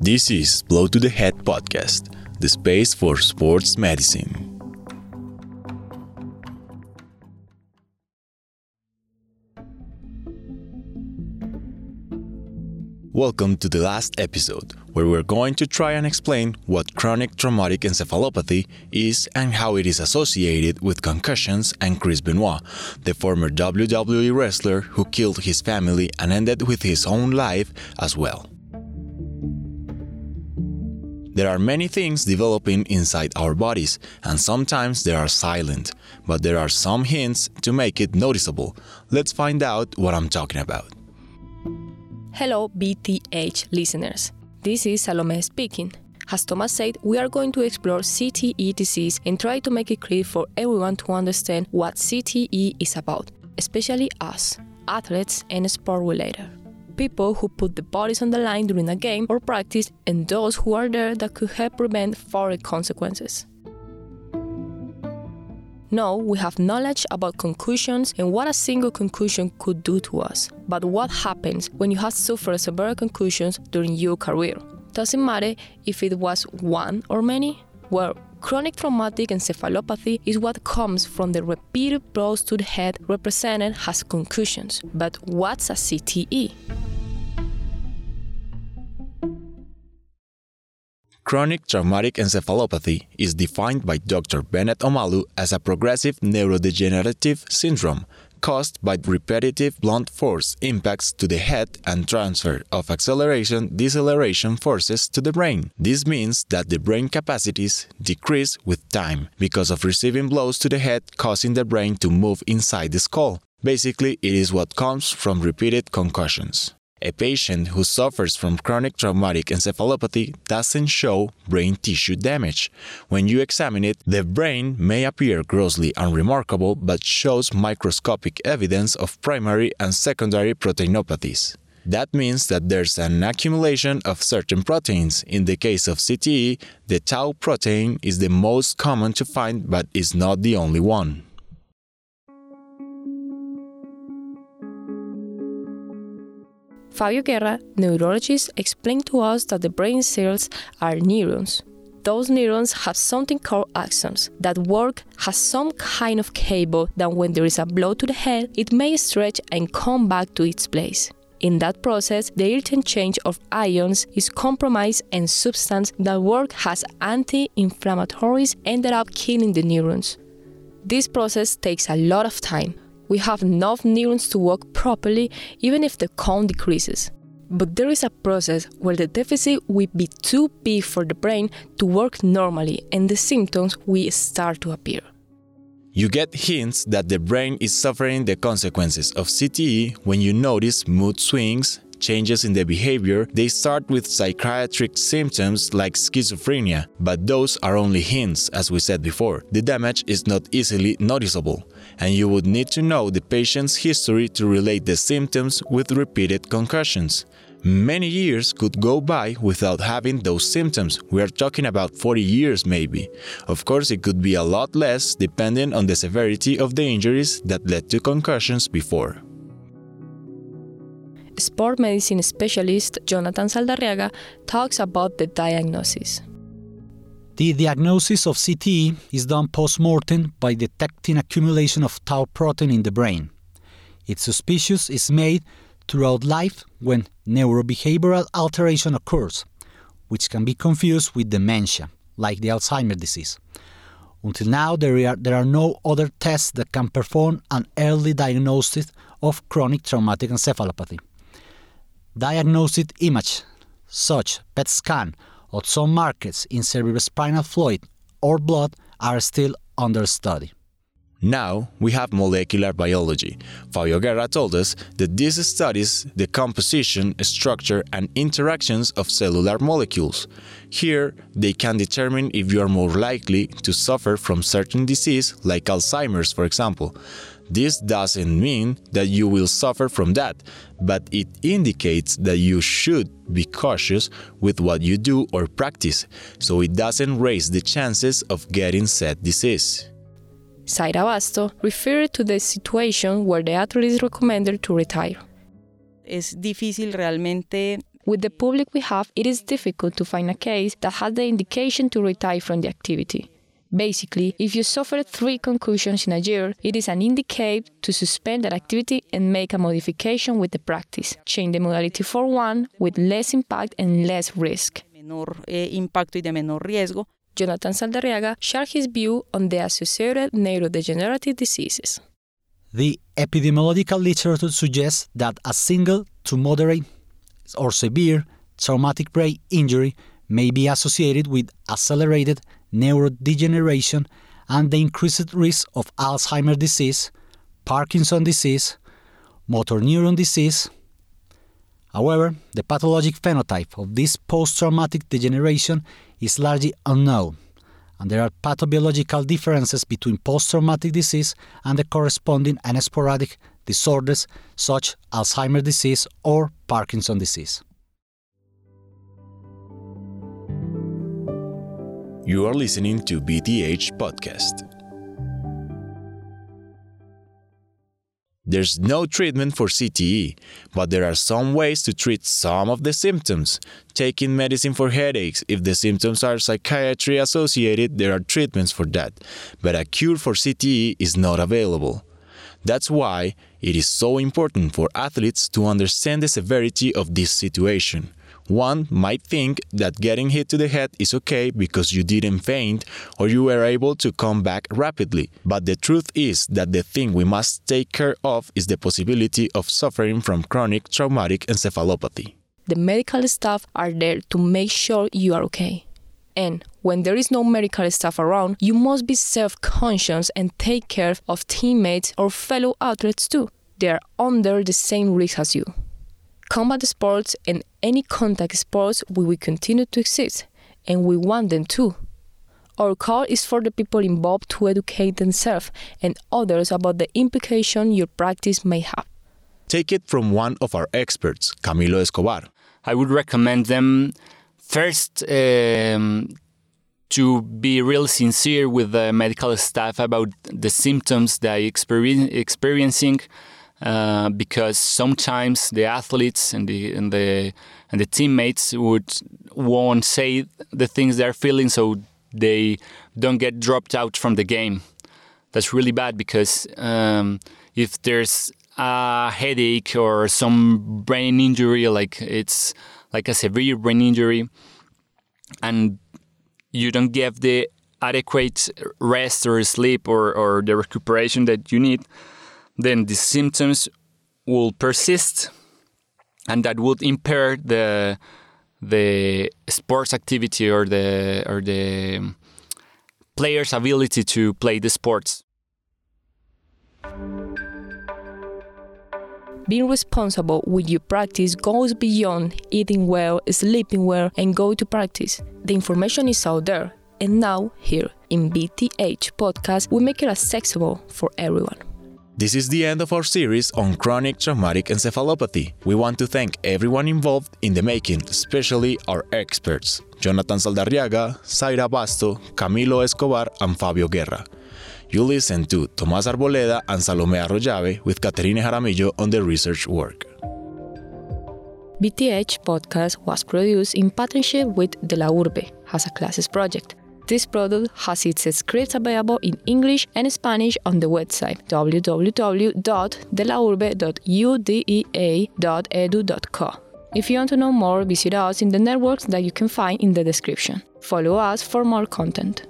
This is Blow to the Head podcast, the space for sports medicine. Welcome to the last episode, where we're going to try and explain what chronic traumatic encephalopathy is and how it is associated with concussions and Chris Benoit, the former WWE wrestler who killed his family and ended with his own life as well. There are many things developing inside our bodies, and sometimes they are silent, but there are some hints to make it noticeable. Let's find out what I'm talking about. Hello, BTH listeners. This is Salome speaking. As Thomas said, we are going to explore CTE disease and try to make it clear for everyone to understand what CTE is about, especially us, athletes and sport related. People who put the bodies on the line during a game or practice, and those who are there that could help prevent further consequences. No, we have knowledge about concussions and what a single concussion could do to us. But what happens when you have suffered severe concussions during your career? Doesn't matter if it was one or many? Well, chronic traumatic encephalopathy is what comes from the repeated blows to the head represented as concussions. But what's a CTE? Chronic traumatic encephalopathy is defined by Dr. Bennett Omalu as a progressive neurodegenerative syndrome caused by repetitive blunt force impacts to the head and transfer of acceleration deceleration forces to the brain. This means that the brain capacities decrease with time because of receiving blows to the head causing the brain to move inside the skull. Basically, it is what comes from repeated concussions. A patient who suffers from chronic traumatic encephalopathy doesn't show brain tissue damage. When you examine it, the brain may appear grossly unremarkable but shows microscopic evidence of primary and secondary proteinopathies. That means that there's an accumulation of certain proteins. In the case of CTE, the tau protein is the most common to find but is not the only one. Fabio Guerra, neurologist, explained to us that the brain cells are neurons. Those neurons have something called axons that work as some kind of cable that when there is a blow to the head, it may stretch and come back to its place. In that process, the interchange of ions is compromised and substance that work as anti-inflammatories ended up killing the neurons. This process takes a lot of time, we have enough neurons to work properly even if the count decreases. But there is a process where the deficit will be too big for the brain to work normally and the symptoms will start to appear. You get hints that the brain is suffering the consequences of CTE when you notice mood swings, changes in the behavior, they start with psychiatric symptoms like schizophrenia, but those are only hints, as we said before. The damage is not easily noticeable, and you would need to know the patient's history to relate the symptoms with repeated concussions. Many years could go by without having those symptoms. We are talking about 40 years, maybe. Of course, it could be a lot less depending on the severity of the injuries that led to concussions before. Sport medicine specialist Jonathan Saldarriaga talks about the diagnosis. The diagnosis of CTE is done post-mortem by detecting accumulation of tau protein in the brain. Its suspicious is made throughout life when neurobehavioral alteration occurs, which can be confused with dementia, like the Alzheimer's disease. Until now, there are, there are no other tests that can perform an early diagnosis of chronic traumatic encephalopathy. Diagnosed image, such PET scan or some markers in cerebrospinal fluid or blood are still under study. Now we have molecular biology. Fabio Guerra told us that this studies the composition, structure, and interactions of cellular molecules. Here, they can determine if you are more likely to suffer from certain disease, like Alzheimer's, for example. This doesn't mean that you will suffer from that, but it indicates that you should be cautious with what you do or practice, so it doesn't raise the chances of getting said disease. Zaira Basto referred to the situation where the athlete is recommended to retire. Es difícil realmente With the public we have, it is difficult to find a case that has the indication to retire from the activity. Basically, if you suffer three concussions in a year, it is an indicate to suspend that activity and make a modification with the practice. Change the modality for one with less impact and less risk. menor eh, impacto y de menor riesgo. Jonathan Saldarriaga shared his view on the associated neurodegenerative diseases. The epidemiological literature suggests that a single to moderate or severe traumatic brain injury may be associated with accelerated neurodegeneration and the increased risk of Alzheimer's disease, Parkinson's disease, motor neuron disease. However, the pathologic phenotype of this post traumatic degeneration is largely unknown, and there are pathobiological differences between post traumatic disease and the corresponding and sporadic disorders such as Alzheimer's disease or Parkinson's disease. You are listening to BTH Podcast. There's no treatment for CTE, but there are some ways to treat some of the symptoms. Taking medicine for headaches, if the symptoms are psychiatry associated, there are treatments for that, but a cure for CTE is not available. That's why it is so important for athletes to understand the severity of this situation. One might think that getting hit to the head is okay because you didn't faint or you were able to come back rapidly. But the truth is that the thing we must take care of is the possibility of suffering from chronic traumatic encephalopathy. The medical staff are there to make sure you are okay. And when there is no medical staff around, you must be self conscious and take care of teammates or fellow athletes too. They are under the same risk as you. Combat sports and any contact sports we will continue to exist, and we want them to. Our call is for the people involved to educate themselves and others about the implication your practice may have. Take it from one of our experts, Camilo Escobar. I would recommend them first um, to be real sincere with the medical staff about the symptoms they are experiencing uh, because sometimes the athletes and the and the and the teammates would won't say the things they're feeling, so they don't get dropped out from the game. That's really bad because um, if there's a headache or some brain injury, like it's like a severe brain injury, and you don't give the adequate rest or sleep or, or the recuperation that you need, then the symptoms will persist and that would impair the the sports activity or the or the player's ability to play the sports. Being responsible with your practice goes beyond eating well, sleeping well, and go to practice. The information is out there, and now here in BTH podcast, we make it accessible for everyone. This is the end of our series on chronic traumatic encephalopathy. We want to thank everyone involved in the making, especially our experts Jonathan Saldarriaga, Zaira Basto, Camilo Escobar, and Fabio Guerra. You listen to Tomás Arboleda and Salome Arroyave with Caterine Jaramillo on the research work. BTH podcast was produced in partnership with De La Urbe as a classes project. This product has its scripts available in English and Spanish on the website www.delaurbe.udea.edu.co. If you want to know more, visit us in the networks that you can find in the description. Follow us for more content.